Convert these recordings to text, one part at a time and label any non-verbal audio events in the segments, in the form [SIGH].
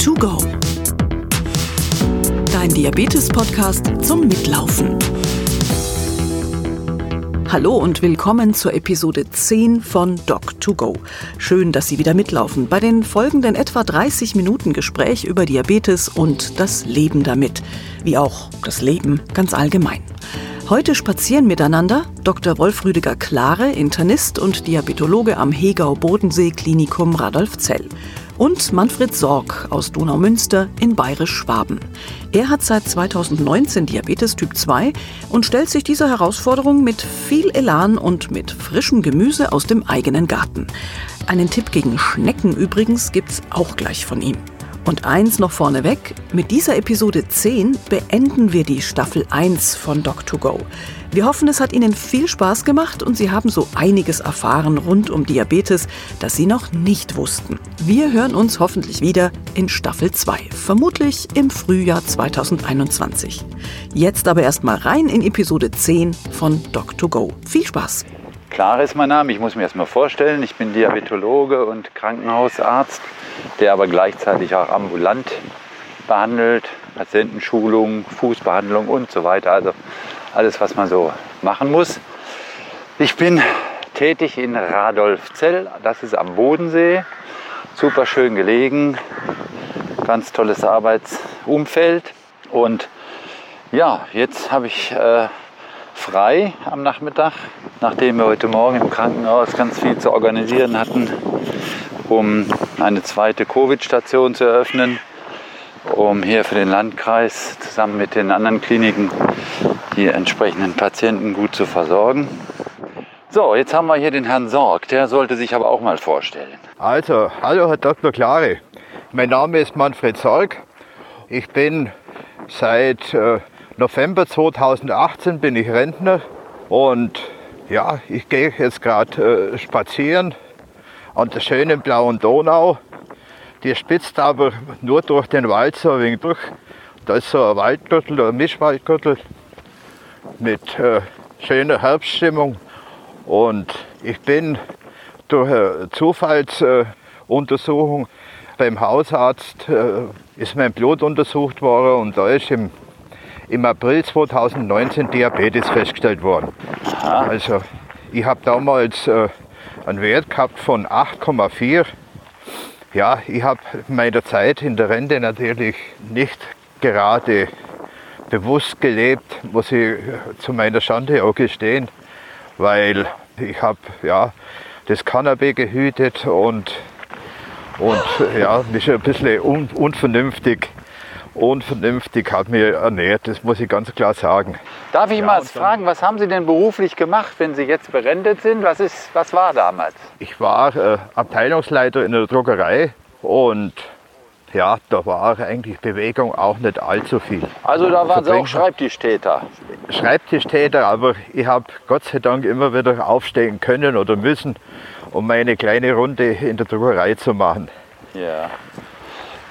to go. Dein Diabetes-Podcast zum Mitlaufen. Hallo und willkommen zur Episode 10 von Doc2Go. Schön, dass Sie wieder mitlaufen bei den folgenden etwa 30 Minuten Gespräch über Diabetes und das Leben damit, wie auch das Leben ganz allgemein. Heute spazieren miteinander Dr. Wolf Rüdiger Klare, Internist und Diabetologe am Hegau Bodensee Klinikum Radolfzell und Manfred Sorg aus Donaumünster in Bayerisch-Schwaben. Er hat seit 2019 Diabetes Typ 2 und stellt sich dieser Herausforderung mit viel Elan und mit frischem Gemüse aus dem eigenen Garten. Einen Tipp gegen Schnecken übrigens gibt's auch gleich von ihm. Und eins noch vorneweg, mit dieser Episode 10 beenden wir die Staffel 1 von Doc2Go. Wir hoffen, es hat Ihnen viel Spaß gemacht und Sie haben so einiges erfahren rund um Diabetes, das Sie noch nicht wussten. Wir hören uns hoffentlich wieder in Staffel 2, vermutlich im Frühjahr 2021. Jetzt aber erstmal rein in Episode 10 von Doc2Go. Viel Spaß! Klar ist mein Name, ich muss mir erstmal vorstellen, ich bin Diabetologe und Krankenhausarzt der aber gleichzeitig auch ambulant behandelt, Patientenschulung, Fußbehandlung und so weiter. Also alles, was man so machen muss. Ich bin tätig in Radolfzell, das ist am Bodensee, super schön gelegen, ganz tolles Arbeitsumfeld. Und ja, jetzt habe ich äh, frei am Nachmittag, nachdem wir heute Morgen im Krankenhaus ganz viel zu organisieren hatten um eine zweite Covid-Station zu eröffnen, um hier für den Landkreis zusammen mit den anderen Kliniken die entsprechenden Patienten gut zu versorgen. So, jetzt haben wir hier den Herrn Sorg, der sollte sich aber auch mal vorstellen. Also, hallo Herr Dr. Klare, mein Name ist Manfred Sorg. Ich bin seit äh, November 2018 bin ich Rentner und ja, ich gehe jetzt gerade äh, spazieren an der schönen blauen Donau. Die spitzt aber nur durch den Wald so ein wenig durch. Da ist so ein Waldgürtel, ein Mischwaldgürtel mit äh, schöner Herbststimmung. Und ich bin durch eine Zufallsuntersuchung beim Hausarzt, äh, ist mein Blut untersucht worden und da ist im, im April 2019 Diabetes festgestellt worden. Also ich habe damals äh, einen Wert gehabt von 8,4. Ja, ich habe meine Zeit in der Rente natürlich nicht gerade bewusst gelebt, muss ich zu meiner Schande auch gestehen, weil ich habe ja, das Cannabis gehütet und, und ja, mich ein bisschen un, unvernünftig unvernünftig hat mir ernährt, das muss ich ganz klar sagen. Darf ich ja, mal fragen, was haben Sie denn beruflich gemacht, wenn Sie jetzt berendet sind? Was, ist, was war damals? Ich war äh, Abteilungsleiter in der Druckerei und ja, da war eigentlich Bewegung auch nicht allzu viel. Also da waren Sie auch Schreibtischtäter? Schreibtischtäter, aber ich habe Gott sei Dank immer wieder aufstehen können oder müssen, um meine kleine Runde in der Druckerei zu machen. Ja.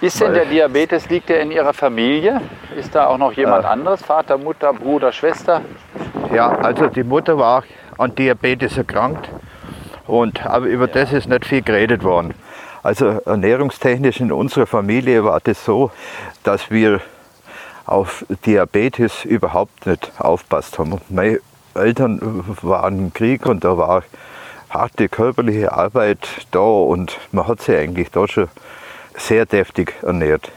Ist denn der Diabetes, liegt der in Ihrer Familie? Ist da auch noch jemand äh, anderes? Vater, Mutter, Bruder, Schwester? Ja, also die Mutter war an Diabetes erkrankt. Und, aber über ja. das ist nicht viel geredet worden. Also ernährungstechnisch in unserer Familie war das so, dass wir auf Diabetes überhaupt nicht aufpasst haben. Meine Eltern waren im Krieg und da war harte körperliche Arbeit da und man hat sich eigentlich da schon sehr deftig ernährt.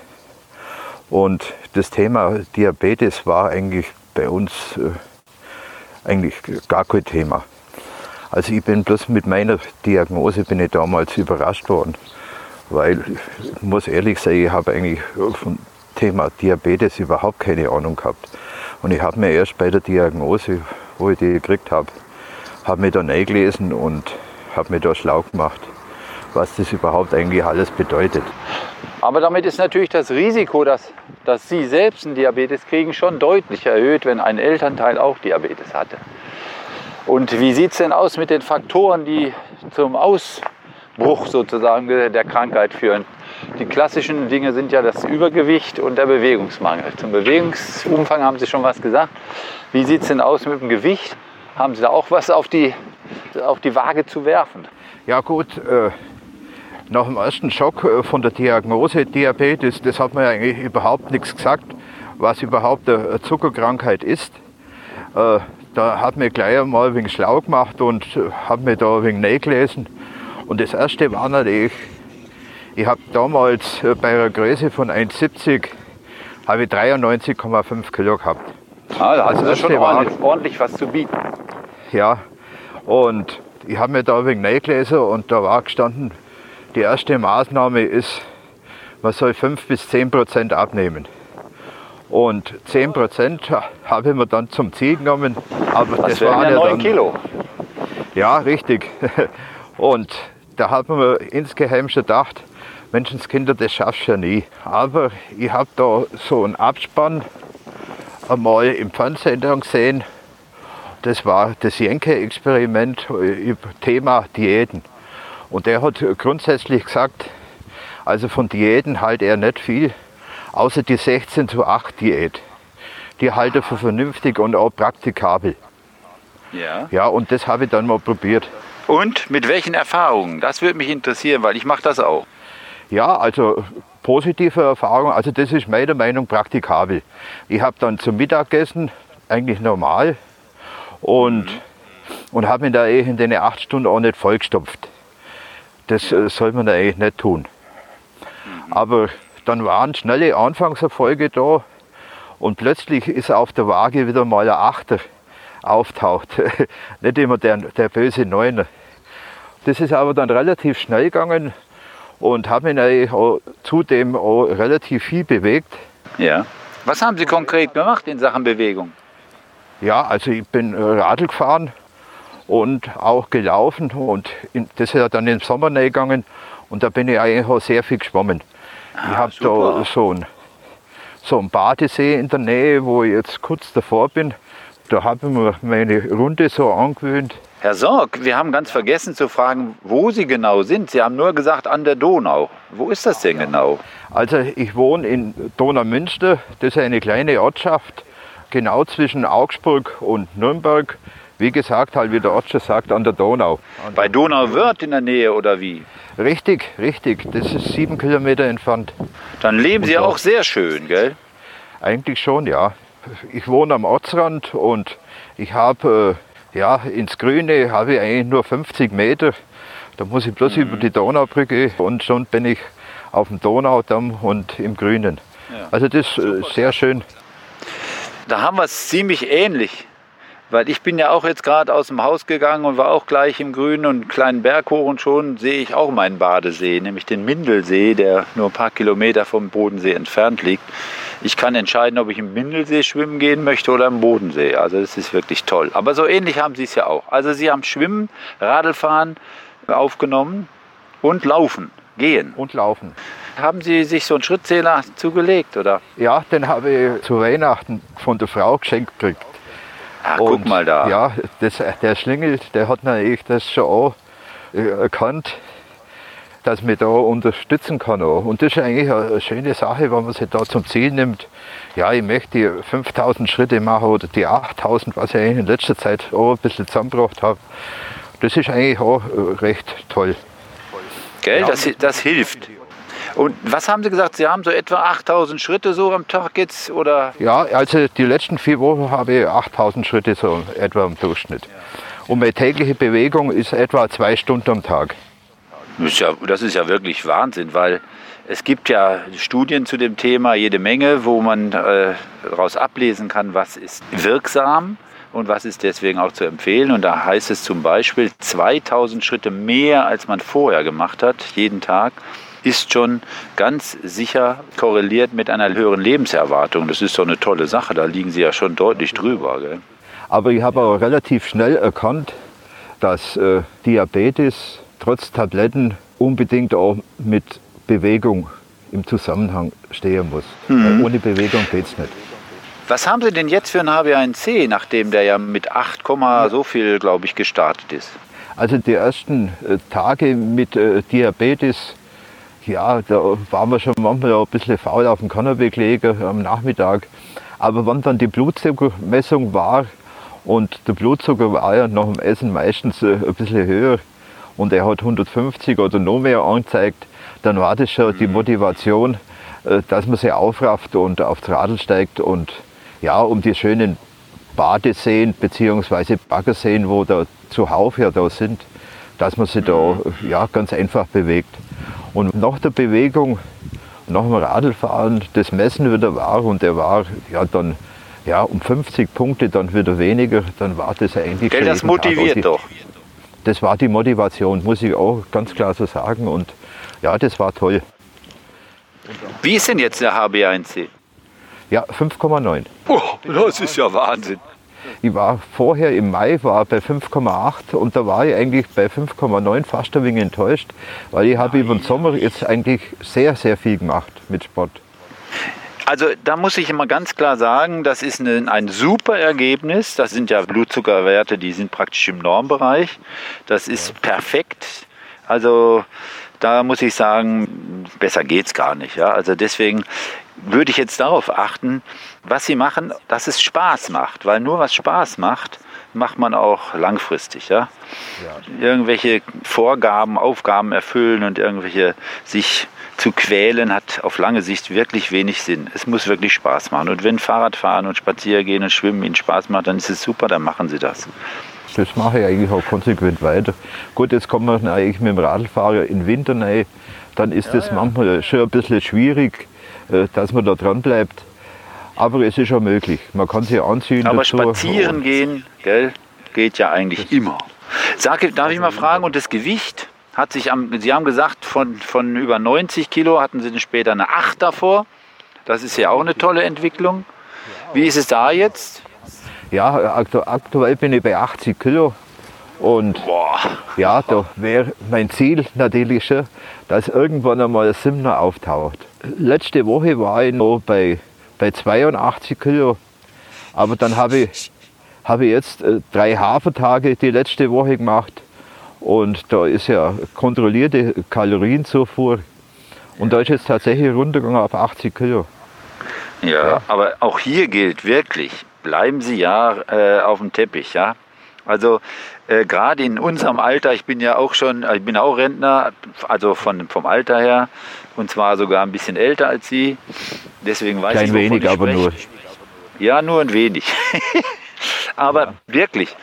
Und das Thema Diabetes war eigentlich bei uns äh, eigentlich gar kein Thema. Also ich bin bloß mit meiner Diagnose bin ich damals überrascht worden, weil ich muss ehrlich sagen, ich habe eigentlich vom Thema Diabetes überhaupt keine Ahnung gehabt. Und ich habe mir erst bei der Diagnose, wo ich die gekriegt habe, habe mich da eingelesen und habe mich da schlau gemacht was das überhaupt eigentlich alles bedeutet. Aber damit ist natürlich das Risiko, dass, dass Sie selbst einen Diabetes kriegen, schon deutlich erhöht, wenn ein Elternteil auch Diabetes hatte. Und wie sieht es denn aus mit den Faktoren, die zum Ausbruch sozusagen der Krankheit führen? Die klassischen Dinge sind ja das Übergewicht und der Bewegungsmangel. Zum Bewegungsumfang haben Sie schon was gesagt. Wie sieht es denn aus mit dem Gewicht? Haben Sie da auch was auf die, auf die Waage zu werfen? Ja gut, äh, nach dem ersten Schock äh, von der Diagnose Diabetes, das hat mir eigentlich überhaupt nichts gesagt, was überhaupt eine Zuckerkrankheit ist. Äh, da hat mir gleich einmal ein wenig schlau gemacht und äh, habe mir da ein wenig gelesen. Und das erste war natürlich, ich habe damals bei einer Größe von 1,70 habe ich 93,5 Kilo gehabt. Ah, da hast du schon ordentlich, ordentlich was zu bieten. Ja, und ich habe mir da ein wenig gelesen und da war gestanden, die erste Maßnahme ist, man soll 5 bis 10 Prozent abnehmen. Und 10 Prozent habe ich mir dann zum Ziel genommen. Aber das, das waren ja 9 dann, Kilo. Ja, richtig. [LAUGHS] Und da hat man mir insgeheim schon gedacht, Menschenskinder, das schaffst du ja nie. Aber ich habe da so einen Abspann einmal im Fernsehen gesehen. Das war das Jenke-Experiment über Thema Diäten. Und der hat grundsätzlich gesagt, also von Diäten halte er nicht viel, außer die 16 zu 8 Diät. Die halte er für vernünftig und auch praktikabel. Ja. Ja, und das habe ich dann mal probiert. Und mit welchen Erfahrungen? Das würde mich interessieren, weil ich mache das auch. Ja, also positive Erfahrungen, also das ist meiner Meinung praktikabel. Ich habe dann zum Mittagessen eigentlich normal und, mhm. und habe mich da eh in den acht Stunden auch nicht vollgestopft. Das äh, soll man eigentlich nicht tun. Mhm. Aber dann waren schnelle Anfangserfolge da und plötzlich ist auf der Waage wieder mal ein Achter auftaucht. [LAUGHS] nicht immer der, der böse Neuner. Das ist aber dann relativ schnell gegangen und habe mich auch zudem auch relativ viel bewegt. Ja. Was haben Sie konkret gemacht in Sachen Bewegung? Ja, also ich bin Radl gefahren und auch gelaufen und das ist dann im Sommer gegangen und da bin ich eigentlich auch sehr viel geschwommen. Ah, ich habe da so einen so ein Badesee in der Nähe, wo ich jetzt kurz davor bin. Da habe ich mir meine Runde so angewöhnt. Herr Sorg, wir haben ganz vergessen zu fragen, wo Sie genau sind. Sie haben nur gesagt an der Donau. Wo ist das denn genau? Also ich wohne in Donaumünster. Das ist eine kleine Ortschaft, genau zwischen Augsburg und Nürnberg. Wie gesagt, halt wie der Ort schon sagt, an der Donau. Bei Donauwörth in der Nähe oder wie? Richtig, richtig. Das ist sieben Kilometer entfernt. Dann leben Sie auch sehr schön, gell? Eigentlich schon, ja. Ich wohne am Ortsrand und ich habe äh, ja, ins Grüne habe ich eigentlich nur 50 Meter. Da muss ich bloß mhm. über die Donaubrücke und schon bin ich auf dem Donaudamm und im Grünen. Ja. Also das ist äh, sehr schön. Da haben wir es ziemlich ähnlich. Weil ich bin ja auch jetzt gerade aus dem Haus gegangen und war auch gleich im Grünen und einen kleinen Berg hoch und schon sehe ich auch meinen Badesee, nämlich den Mindelsee, der nur ein paar Kilometer vom Bodensee entfernt liegt. Ich kann entscheiden, ob ich im Mindelsee schwimmen gehen möchte oder im Bodensee. Also das ist wirklich toll. Aber so ähnlich haben Sie es ja auch. Also Sie haben Schwimmen, Radlfahren aufgenommen und Laufen, Gehen. Und Laufen. Haben Sie sich so einen Schrittzähler zugelegt, oder? Ja, den habe ich zu Weihnachten von der Frau geschenkt gekriegt. Ach, und, guck mal da. Ja, das, der Schlingel, der hat natürlich das schon auch äh, erkannt, dass man da unterstützen kann. Auch. Und das ist eigentlich eine schöne Sache, wenn man sich da zum Ziel nimmt. Ja, ich möchte die 5000 Schritte machen oder die 8000, was ich eigentlich in letzter Zeit auch ein bisschen zusammengebracht habe. Das ist eigentlich auch äh, recht toll. Gell, das, das hilft. Und was haben Sie gesagt? Sie haben so etwa 8000 Schritte so am Tag jetzt? Oder? Ja, also die letzten vier Wochen habe ich 8000 Schritte so etwa im Durchschnitt. Und meine tägliche Bewegung ist etwa zwei Stunden am Tag. Das ist ja, das ist ja wirklich Wahnsinn, weil es gibt ja Studien zu dem Thema jede Menge, wo man äh, daraus ablesen kann, was ist wirksam und was ist deswegen auch zu empfehlen. Und da heißt es zum Beispiel 2000 Schritte mehr, als man vorher gemacht hat, jeden Tag ist schon ganz sicher korreliert mit einer höheren Lebenserwartung. Das ist so eine tolle Sache, da liegen Sie ja schon deutlich drüber. Gell? Aber ich habe auch relativ schnell erkannt, dass äh, Diabetes trotz Tabletten unbedingt auch mit Bewegung im Zusammenhang stehen muss. Mhm. Ohne Bewegung geht es nicht. Was haben Sie denn jetzt für einen HB1C, nachdem der ja mit 8, so viel, glaube ich, gestartet ist? Also die ersten äh, Tage mit äh, Diabetes ja, da waren wir schon manchmal ein bisschen faul auf dem Kanapee gelegen am Nachmittag. Aber wenn dann die Blutzuckermessung war und der Blutzucker war ja nach dem Essen meistens äh, ein bisschen höher und er hat 150 oder noch mehr angezeigt, dann war das schon die Motivation, äh, dass man sich aufrafft und aufs Radl steigt und ja, um die schönen Badeseen bzw. Baggerseen, wo da zuhauf ja da sind, dass man sich da ja, ganz einfach bewegt. Und nach der Bewegung, nach dem Radlfahren, das Messen wieder war und der war ja dann ja, um 50 Punkte dann wieder weniger, dann war das eigentlich Gell, das motiviert die, doch. Das war die Motivation, muss ich auch ganz klar so sagen. Und ja, das war toll. Wie ist denn jetzt der HB1C? Ja, 5,9. Oh, das ist ja Wahnsinn. Ich war vorher im Mai war bei 5,8 und da war ich eigentlich bei 5,9 fast ein wenig enttäuscht, weil ich habe über den Sommer jetzt eigentlich sehr, sehr viel gemacht mit Sport. Also da muss ich immer ganz klar sagen, das ist ein, ein super Ergebnis. Das sind ja Blutzuckerwerte, die sind praktisch im Normbereich. Das ist perfekt. Also da muss ich sagen, besser geht's gar nicht. Ja? Also deswegen würde ich jetzt darauf achten, was sie machen, dass es Spaß macht. Weil nur was Spaß macht, macht man auch langfristig. Ja? ja. Irgendwelche Vorgaben, Aufgaben erfüllen und irgendwelche sich zu quälen, hat auf lange Sicht wirklich wenig Sinn. Es muss wirklich Spaß machen. Und wenn Fahrradfahren und Spaziergehen und Schwimmen ihnen Spaß macht, dann ist es super, dann machen sie das. Das mache ich eigentlich auch konsequent weiter. Gut, jetzt kommen wir eigentlich mit dem Radlfahrer in den Winter rein. Dann ist ja, das ja. manchmal schon ein bisschen schwierig, äh, dass man da dran bleibt. Aber es ist schon möglich. Man kann sich anziehen. Aber dazu. spazieren gehen, gell, geht ja eigentlich immer. Sag, darf ich mal fragen, und das Gewicht hat sich am, Sie haben gesagt, von, von über 90 Kilo hatten Sie dann später eine 8 davor. Das ist ja auch eine tolle Entwicklung. Wie ist es da jetzt? Ja, aktuell bin ich bei 80 Kilo. Und Boah. ja, da wäre mein Ziel natürlich schon, dass irgendwann einmal ein Simner auftaucht. Letzte Woche war ich noch bei, bei 82 Kilo. Aber dann habe ich, hab ich jetzt äh, drei Hafertage die letzte Woche gemacht. Und da ist ja kontrollierte Kalorienzufuhr. Und da ist jetzt tatsächlich runtergegangen auf 80 Kilo. Ja, ja, aber auch hier gilt wirklich, bleiben Sie ja äh, auf dem Teppich, ja. Also äh, gerade in unserem Alter, ich bin ja auch schon, ich bin auch Rentner, also von, vom Alter her, und zwar sogar ein bisschen älter als Sie. Deswegen weiß Klein ich, wenig, ich aber nur. Ja, nur ein wenig. [LAUGHS] aber ja. wirklich,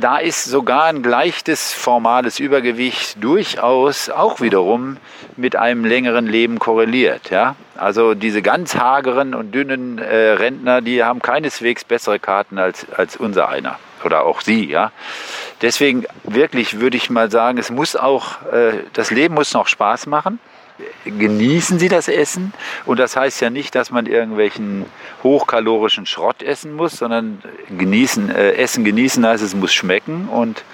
da ist sogar ein leichtes formales Übergewicht durchaus auch wiederum mit einem längeren Leben korreliert. Ja? Also diese ganz hageren und dünnen äh, Rentner, die haben keineswegs bessere Karten als, als unser einer oder auch Sie. Ja? Deswegen wirklich würde ich mal sagen, es muss auch, äh, das Leben muss noch Spaß machen genießen Sie das Essen. Und das heißt ja nicht, dass man irgendwelchen hochkalorischen Schrott essen muss, sondern genießen, äh, Essen genießen heißt, es muss schmecken. Und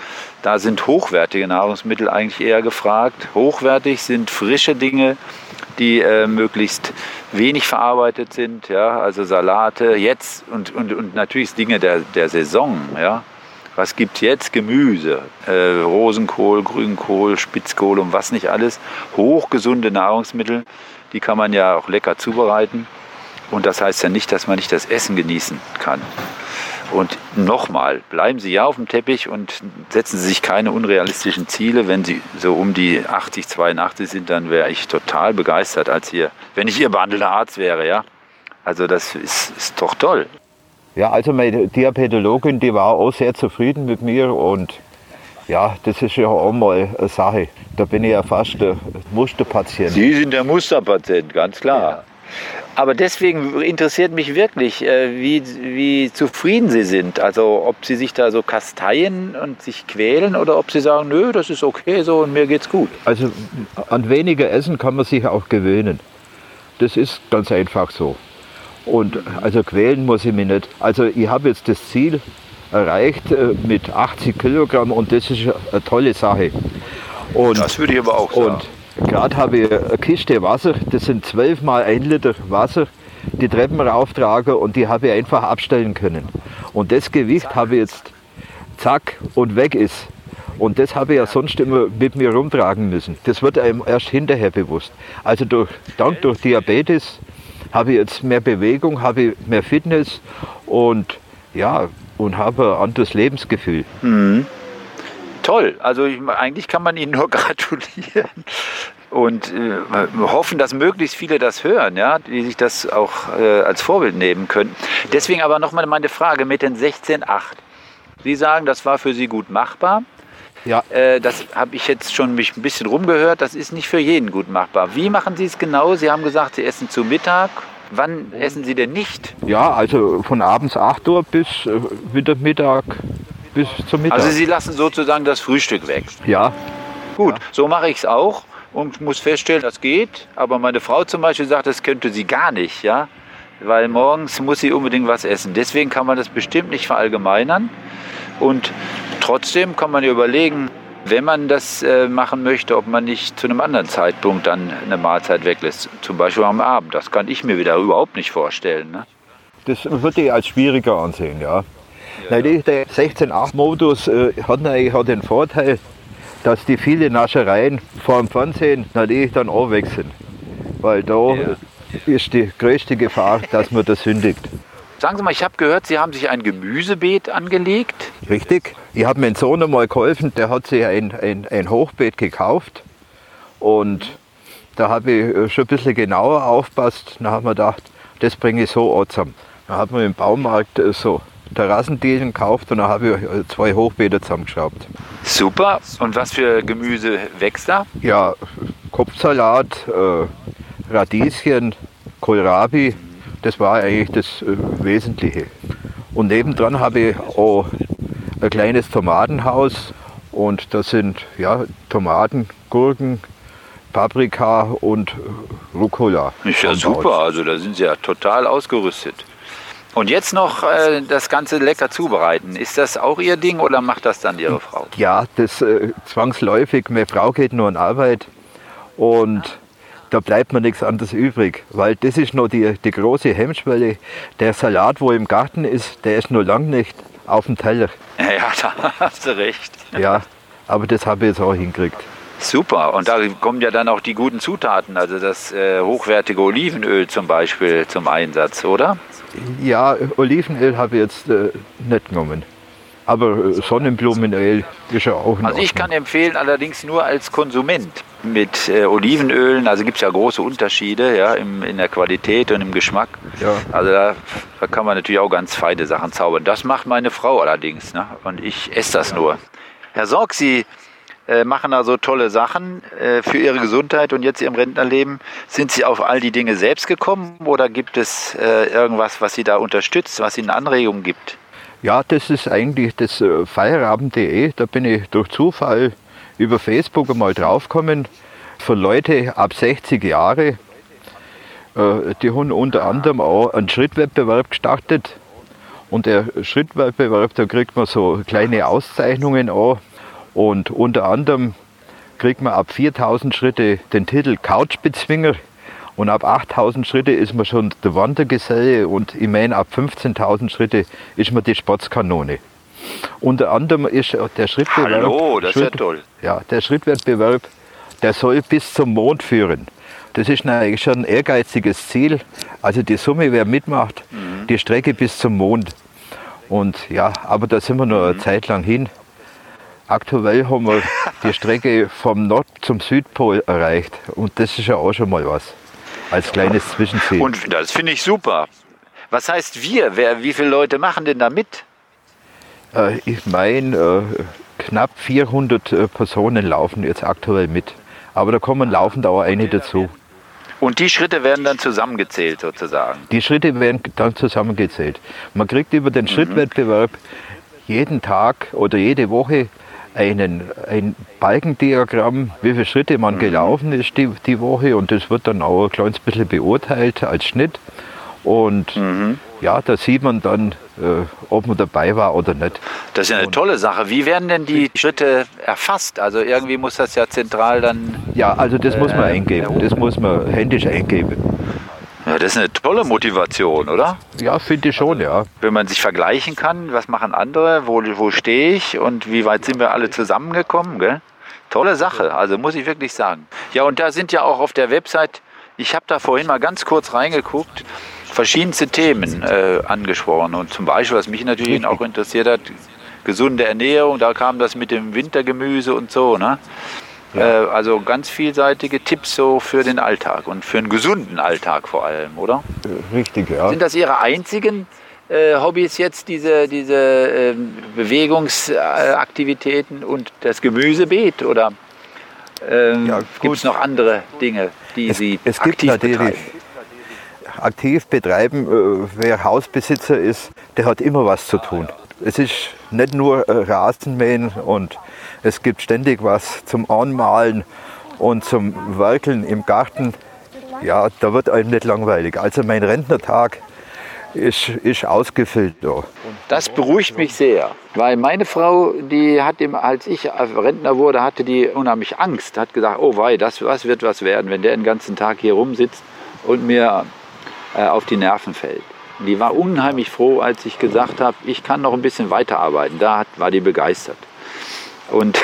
da sind hochwertige Nahrungsmittel eigentlich eher gefragt. Hochwertig sind frische Dinge, die äh, möglichst wenig verarbeitet sind, ja, also Salate jetzt und, und, und natürlich Dinge der, der Saison, ja, was gibt jetzt? Gemüse, äh, Rosenkohl, Grünkohl, Spitzkohl und was nicht alles. Hochgesunde Nahrungsmittel, die kann man ja auch lecker zubereiten. Und das heißt ja nicht, dass man nicht das Essen genießen kann. Und nochmal, bleiben Sie ja auf dem Teppich und setzen Sie sich keine unrealistischen Ziele. Wenn Sie so um die 80, 82 sind, dann wäre ich total begeistert, als Ihr, wenn ich Ihr behandelnder Arzt wäre, ja. Also das ist, ist doch toll. Ja, also meine Diabetologin, die war auch sehr zufrieden mit mir und ja, das ist ja auch mal eine Sache. Da bin ich ja fast der Musterpatient. Sie sind der Musterpatient, ganz klar. Ja. Aber deswegen interessiert mich wirklich, äh, wie, wie zufrieden Sie sind. Also ob Sie sich da so kasteien und sich quälen oder ob Sie sagen, nö, das ist okay so und mir geht's gut. Also an weniger Essen kann man sich auch gewöhnen. Das ist ganz einfach so. Und also quälen muss ich mich nicht. Also ich habe jetzt das Ziel erreicht äh, mit 80 Kilogramm und das ist eine tolle Sache. Und, das würde ich aber auch sagen. Und gerade habe ich eine Kiste Wasser, das sind 12 mal ein Liter Wasser, die Treppen rauftrage und die habe ich einfach abstellen können. Und das Gewicht habe ich jetzt zack und weg ist. Und das habe ich ja sonst immer mit mir rumtragen müssen. Das wird einem erst hinterher bewusst. Also durch, dank durch Diabetes habe ich jetzt mehr Bewegung, habe ich mehr Fitness und ja, und habe ein anderes Lebensgefühl. Mhm. Toll. Also ich, eigentlich kann man Ihnen nur [LAUGHS] gratulieren und äh, hoffen, dass möglichst viele das hören, ja, die sich das auch äh, als Vorbild nehmen können. Deswegen aber nochmal meine Frage mit den 16,8. Sie sagen, das war für Sie gut machbar. Ja. Äh, das habe ich jetzt schon mich ein bisschen rumgehört. Das ist nicht für jeden gut machbar. Wie machen Sie es genau? Sie haben gesagt, Sie essen zu Mittag. Wann essen Sie denn nicht? Ja, also von abends 8 Uhr bis äh, wieder Mittag bis zum Mittag. Also Sie lassen sozusagen das Frühstück weg. ja, Gut, Ja. so mache ich es auch und muss feststellen, das geht. Aber meine Frau zum Beispiel sagt, das könnte sie gar nicht, ja, weil morgens muss sie unbedingt was essen. Deswegen kann man das bestimmt nicht verallgemeinern. Und trotzdem kann man ja überlegen, wenn man das äh, machen möchte, ob man nicht zu einem anderen Zeitpunkt dann eine Mahlzeit weglässt. Zum Beispiel am Abend. Das kann ich mir wieder überhaupt nicht vorstellen. Ne? das würde ich als schwieriger ansehen, ja. Natürlich, der 16.8-Modus äh, hat auch den Vorteil, dass die vielen Naschereien vor dem Fernsehen natürlich dann auch weg sind. Weil da Ja. ist die größte Gefahr, dass man das sündigt. Sagen Sie mal, ich habe gehört, Sie haben sich ein Gemüsebeet angelegt. Richtig. Ich habe meinem Sohn einmal geholfen, der hat sich ein, ein, ein Hochbeet gekauft und da habe ich äh, schon ein bisschen genauer aufpasst. Dann habe ich mir gedacht, das bringe ich so zusammen. Dann hat man im Baumarkt äh, so Terrassendielen gekauft und dann habe ich äh, zwei Hochbeete zusammengeschraubt. Super. Und was für Gemüse wächst da? Ja, Kopfsalat, äh, Radieschen, Kohlrabi, das war eigentlich das äh, Wesentliche. Und nebendran habe ich auch ein kleines Tomatenhaus und da sind ja, Tomaten, Gurken, Paprika und Rucola. Ist ja super, also da sind Sie ja total ausgerüstet. Und jetzt noch äh, das Ganze lecker zubereiten. Ist das auch Ihr Ding oder macht das dann Ihre Frau? Ja, das äh, zwangsläufig. Meine Frau geht nur in Arbeit und da bleibt mir nichts anderes übrig, weil das ist noch die, die große Hemmschwelle. Der Salat, wo im Garten ist, der ist noch lang nicht auf dem Teller. Ja, [LAUGHS] da hast du recht. Ja, aber das habe ich jetzt auch hingekriegt. Super. Und da kommen ja dann auch die guten Zutaten, also das äh, hochwertige Olivenöl zum Beispiel zum Einsatz, oder? Ja, Olivenöl habe ich jetzt äh, nicht genommen. Aber äh, Sonnenblumenöl ist ja auch Also ich kann empfehlen, allerdings nur als Konsument. Mit äh, Olivenölen, also gibt es ja große Unterschiede ja, im, in der Qualität und im Geschmack. Ja. Also da, da kann man natürlich auch ganz feine Sachen zaubern. Das macht meine Frau allerdings. Ne? Und ich esse das nur. Herr Sorg, Sie äh, machen da so tolle Sachen äh, für Ihre Gesundheit und jetzt Ihrem Rentnerleben. Sind Sie auf all die Dinge selbst gekommen oder gibt es äh, irgendwas, was Sie da unterstützt, was Ihnen Anregungen gibt? Ja, das ist eigentlich das äh, Feierabend.de. Da bin ich durch Zufall über Facebook einmal draufgekommen. Für Leute ab 60 Jahre. Äh, die haben unter anderem auch einen Schrittwettbewerb gestartet. Und der Schrittwettbewerb, da kriegt man so kleine Auszeichnungen auch. Und unter anderem kriegt man ab 4000 Schritte den Titel Couchbezwinger. Und ab 8000 Schritte ist man schon der Wandergeselle und ich meine, ab 15.000 Schritte ist man die Sportskanone. Unter anderem ist der Schrittbewerb. Hallo, das ist ja toll. Ja, der Schrittwettbewerb, der soll bis zum Mond führen. Das ist eigentlich schon ein ehrgeiziges Ziel. Also die Summe, wer mitmacht, Mhm. die Strecke bis zum Mond. Und ja, aber da sind wir noch Mhm. eine Zeit lang hin. Aktuell haben wir die [LAUGHS] Strecke vom Nord zum Südpol erreicht. Und das ist ja auch schon mal was. Als kleines Zwischenziel. Und das finde ich super. Was heißt wir? Wer, wie viele Leute machen denn da mit? Äh, ich meine, äh, knapp 400 äh, Personen laufen jetzt aktuell mit. Aber da kommen laufend auch eine dazu. Und die Schritte werden dann zusammengezählt sozusagen. Die Schritte werden dann zusammengezählt. Man kriegt über den Schrittwettbewerb jeden Tag oder jede Woche einen, ein Balkendiagramm, wie viele Schritte man gelaufen ist die, die Woche und das wird dann auch ein kleines bisschen beurteilt als Schnitt. Und ja, da sieht man dann, äh, ob man dabei war oder nicht. Das ist ja eine tolle Sache. Wie werden denn die Schritte erfasst? Also irgendwie muss das ja zentral dann. Ja, also das muss man eingeben, das muss man händisch eingeben. Das ist eine tolle Motivation, oder? Ja, finde ich schon, ja. Wenn man sich vergleichen kann, was machen andere, wo, wo stehe ich und wie weit sind wir alle zusammengekommen, gell? Tolle Sache, also muss ich wirklich sagen. Ja, und da sind ja auch auf der Website, ich habe da vorhin mal ganz kurz reingeguckt, verschiedenste Themen äh, angesprochen. Und zum Beispiel, was mich natürlich auch interessiert hat, gesunde Ernährung, da kam das mit dem Wintergemüse und so. Ne? Ja. Äh, also ganz vielseitige Tipps so für den Alltag und für einen gesunden Alltag vor allem, oder? Richtig, ja. Sind das Ihre einzigen äh, Hobbys jetzt, diese, diese äh, Bewegungsaktivitäten und das Gemüsebeet? Oder ähm, ja, gibt es noch andere Dinge, die es, Sie es aktiv gibt natürlich betreiben? Aktiv betreiben, äh, wer Hausbesitzer ist, der hat immer was zu tun. Es ist nicht nur äh, Rasenmähen und es gibt ständig was zum Anmalen und zum Werkeln im Garten. Ja, da wird einem nicht langweilig. Also mein Rentnertag ist, ist ausgefüllt da. Das beruhigt mich sehr, weil meine Frau, die hat, im, als ich Rentner wurde, hatte die unheimlich Angst, hat gesagt, oh wei, das, das wird was werden, wenn der den ganzen Tag hier rumsitzt und mir äh, auf die Nerven fällt. Die war unheimlich froh, als ich gesagt habe, ich kann noch ein bisschen weiterarbeiten. Da war die begeistert. Und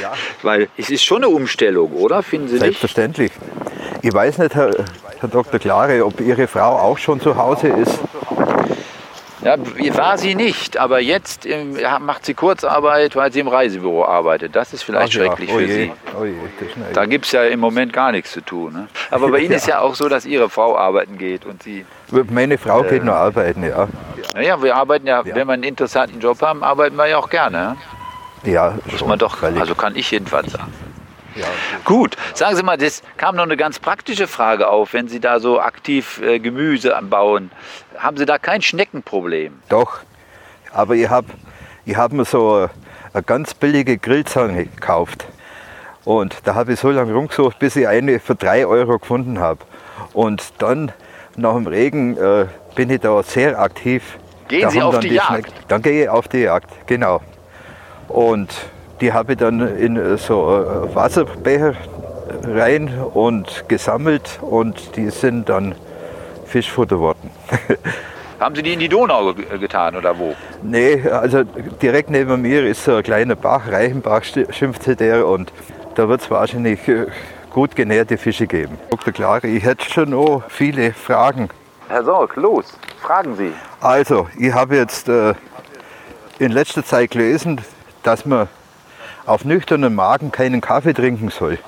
ja. [LAUGHS] weil es ist schon eine Umstellung, oder? Finden Sie Selbstverständlich. Nicht? Ich weiß nicht, Herr, Herr Dr. Klare, ob Ihre Frau auch schon zu Hause ist. Ja, war sie nicht, aber jetzt macht sie Kurzarbeit, weil sie im Reisebüro arbeitet. Das ist vielleicht Ach schrecklich ja. oh für je. sie. Oh je. Da gibt es ja im Moment gar nichts zu tun. Ne? Aber bei [LAUGHS] Ihnen ja. ist ja auch so, dass Ihre Frau arbeiten geht und Sie. Meine Frau äh, geht noch arbeiten, ja. Naja, wir arbeiten ja, ja, wenn wir einen interessanten Job haben, arbeiten wir ja auch gerne. Ja, muss man doch. Also kann ich jedenfalls sagen. Ja, Gut, sagen Sie mal, das kam noch eine ganz praktische Frage auf, wenn Sie da so aktiv äh, Gemüse anbauen. Haben Sie da kein Schneckenproblem? Doch, aber ich habe ich hab mir so eine ganz billige Grillzange gekauft. Und da habe ich so lange rumgesucht, bis ich eine für drei Euro gefunden habe. Und dann nach dem Regen äh, bin ich da sehr aktiv. Gehen da Sie auf die, die Jagd? Schneck dann gehe ich auf die Jagd, genau. Und die habe ich dann in so äh, Wasserbecher rein und gesammelt und die sind dann Fischfutter worden. [LAUGHS] Haben Sie die in die Donau getan oder wo? Nee, also direkt neben mir ist so ein kleiner Bach, Reichenbach schimpft sich der und da wird es wahrscheinlich äh, gut genährte Fische geben. Dr. Klare, ich hätte schon noch viele Fragen. Herr Sorg, los, fragen Sie. Also, ich habe jetzt äh, in letzter Zeit gelesen, dass man auf nüchternen Magen keinen Kaffee trinken soll.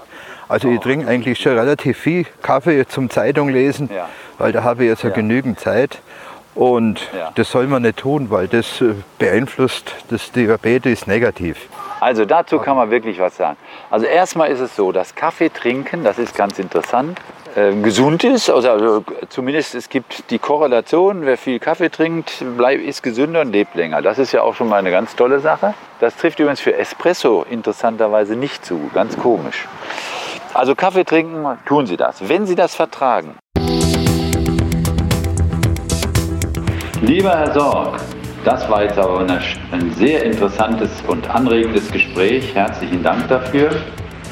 Also ich trinke eigentlich schon relativ viel Kaffee zum Zeitung lesen, ja. weil da habe ich jetzt ja, genügend Zeit. Und ja. das soll man nicht tun, weil das äh, beeinflusst das Diabetes negativ. Also dazu kann man wirklich was sagen. Also erstmal ist es so, dass Kaffee trinken, das ist ganz interessant, äh, gesund ist. Also zumindest es gibt die Korrelation, wer viel Kaffee trinkt, bleib, ist gesünder und lebt länger. Das ist ja auch schon mal eine ganz tolle Sache. Das trifft übrigens für Espresso interessanterweise nicht zu. Ganz komisch. Also Kaffee trinken, tun Sie das, wenn Sie das vertragen. Lieber Herr Sorg, das war jetzt aber ein sehr interessantes und anregendes Gespräch. Herzlichen Dank dafür.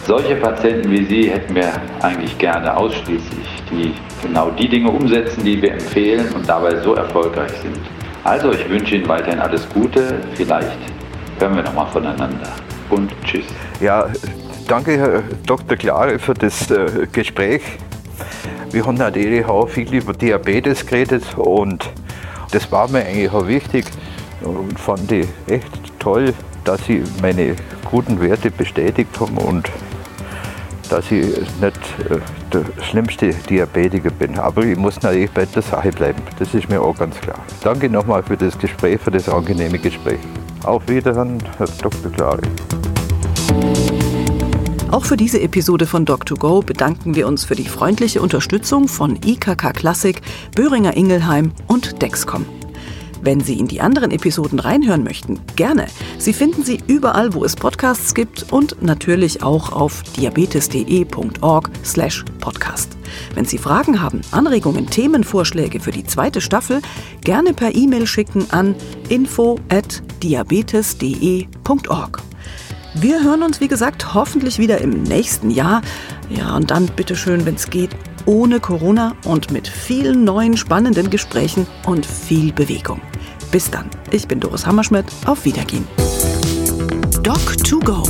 Solche Patienten wie Sie hätten wir eigentlich gerne ausschließlich, die genau die Dinge umsetzen, die wir empfehlen und dabei so erfolgreich sind. Also ich wünsche Ihnen weiterhin alles Gute. Vielleicht hören wir nochmal voneinander. Und tschüss. Ja, danke Herr Dr. Klare für das äh, Gespräch. Wir haben der EDH viel über Diabetes geredet und das war mir eigentlich auch wichtig und fand ich echt toll, dass Sie meine guten Werte bestätigt haben und dass ich nicht äh, der schlimmste Diabetiker bin. Aber ich muss natürlich bei der Sache bleiben. Das ist mir auch ganz klar. Danke nochmal für das Gespräch, für das angenehme Gespräch. Auf Wiederhören, Herr Dr. Klare. Auch für diese Episode von Doc2Go bedanken wir uns für die freundliche Unterstützung von IKK Klassik, Böhringer Ingelheim und Dexcom. Wenn Sie in die anderen Episoden reinhören möchten, gerne. Sie finden sie überall, wo es Podcasts gibt und natürlich auch auf diabetes.de.org/podcast. Wenn Sie Fragen haben, Anregungen, Themenvorschläge für die zweite Staffel, gerne per E-Mail schicken an info@diabetes.de.org. Wir hören uns, wie gesagt, hoffentlich wieder im nächsten Jahr. Ja, und dann bitteschön, wenn es geht, ohne Corona und mit vielen neuen spannenden Gesprächen und viel Bewegung. Bis dann. Ich bin Doris Hammerschmidt. Auf Wiedergehen. Doc2Go.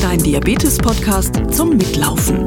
Dein Diabetes-Podcast zum Mitlaufen.